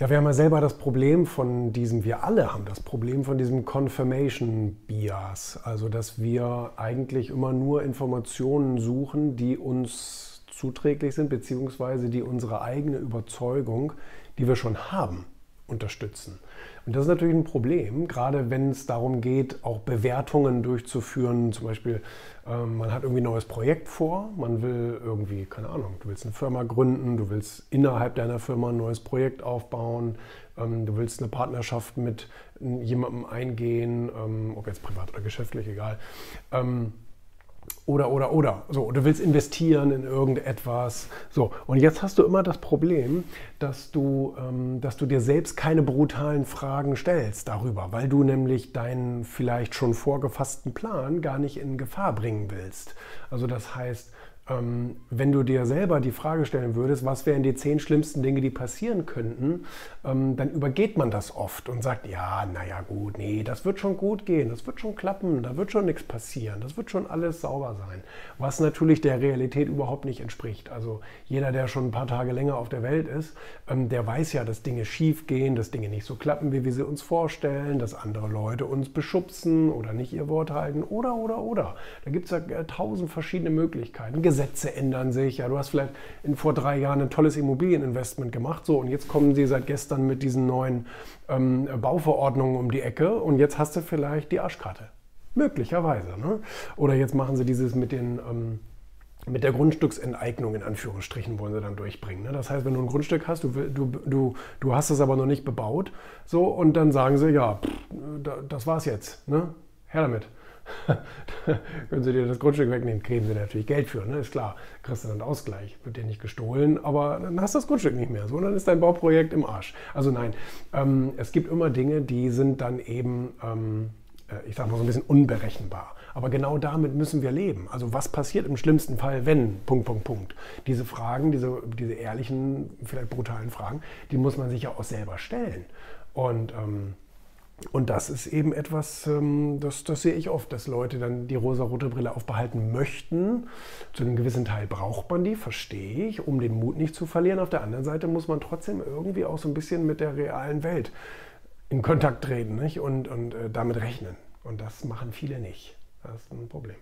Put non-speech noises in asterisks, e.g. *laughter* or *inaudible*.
Ja, wir haben ja selber das Problem von diesem, wir alle haben das Problem von diesem Confirmation Bias. Also, dass wir eigentlich immer nur Informationen suchen, die uns zuträglich sind, beziehungsweise die unsere eigene Überzeugung, die wir schon haben, unterstützen. Und das ist natürlich ein Problem, gerade wenn es darum geht, auch Bewertungen durchzuführen. Zum Beispiel, ähm, man hat irgendwie ein neues Projekt vor, man will irgendwie, keine Ahnung, du willst eine Firma gründen, du willst innerhalb deiner Firma ein neues Projekt aufbauen, ähm, du willst eine Partnerschaft mit jemandem eingehen, ähm, ob jetzt privat oder geschäftlich, egal. Oder, oder, oder. So, du willst investieren in irgendetwas. So, und jetzt hast du immer das Problem, dass du, ähm, dass du dir selbst keine brutalen Fragen stellst darüber, weil du nämlich deinen vielleicht schon vorgefassten Plan gar nicht in Gefahr bringen willst. Also das heißt, wenn du dir selber die Frage stellen würdest, was wären die zehn schlimmsten Dinge, die passieren könnten, ähm, dann übergeht man das oft und sagt, ja, naja gut, nee, das wird schon gut gehen, das wird schon klappen, da wird schon nichts passieren, das wird schon alles sauber sein. Was natürlich der Realität überhaupt nicht entspricht. Also jeder, der schon ein paar Tage länger auf der Welt ist, ähm, der weiß ja, dass Dinge schief gehen, dass Dinge nicht so klappen, wie wir sie uns vorstellen, dass andere Leute uns beschubsen oder nicht ihr Wort halten oder, oder, oder. Da gibt es ja äh, tausend verschiedene Möglichkeiten. Gesetze ändern sich. Ja, du hast vielleicht in, vor drei Jahren ein tolles Immobilieninvestment gemacht. So, und jetzt kommen sie seit gestern mit diesen neuen ähm, Bauverordnungen um die Ecke und jetzt hast du vielleicht die Arschkarte. Möglicherweise. Ne? Oder jetzt machen sie dieses mit den. Ähm, mit der Grundstücksenteignung in Anführungsstrichen wollen sie dann durchbringen. Ne? Das heißt, wenn du ein Grundstück hast, du, du, du, du hast es aber noch nicht bebaut, so und dann sagen sie, ja, pff, das war's jetzt, ne? her damit. *laughs* können sie dir das Grundstück wegnehmen, kriegen sie natürlich Geld für, ne? ist klar. Kriegst du dann Ausgleich, wird dir nicht gestohlen, aber dann hast du das Grundstück nicht mehr. So, dann ist dein Bauprojekt im Arsch. Also nein, ähm, es gibt immer Dinge, die sind dann eben, ähm, äh, ich sag mal so ein bisschen unberechenbar. Aber genau damit müssen wir leben. Also was passiert im schlimmsten Fall, wenn, Punkt, Punkt, Punkt. Diese Fragen, diese, diese ehrlichen, vielleicht brutalen Fragen, die muss man sich ja auch selber stellen. Und ähm, und das ist eben etwas, ähm, das, das sehe ich oft, dass Leute dann die rosa-rote Brille aufbehalten möchten. Zu einem gewissen Teil braucht man die, verstehe ich, um den Mut nicht zu verlieren. Auf der anderen Seite muss man trotzdem irgendwie auch so ein bisschen mit der realen Welt in Kontakt treten nicht? Und, und äh, damit rechnen. Und das machen viele nicht. Das ist ein Problem.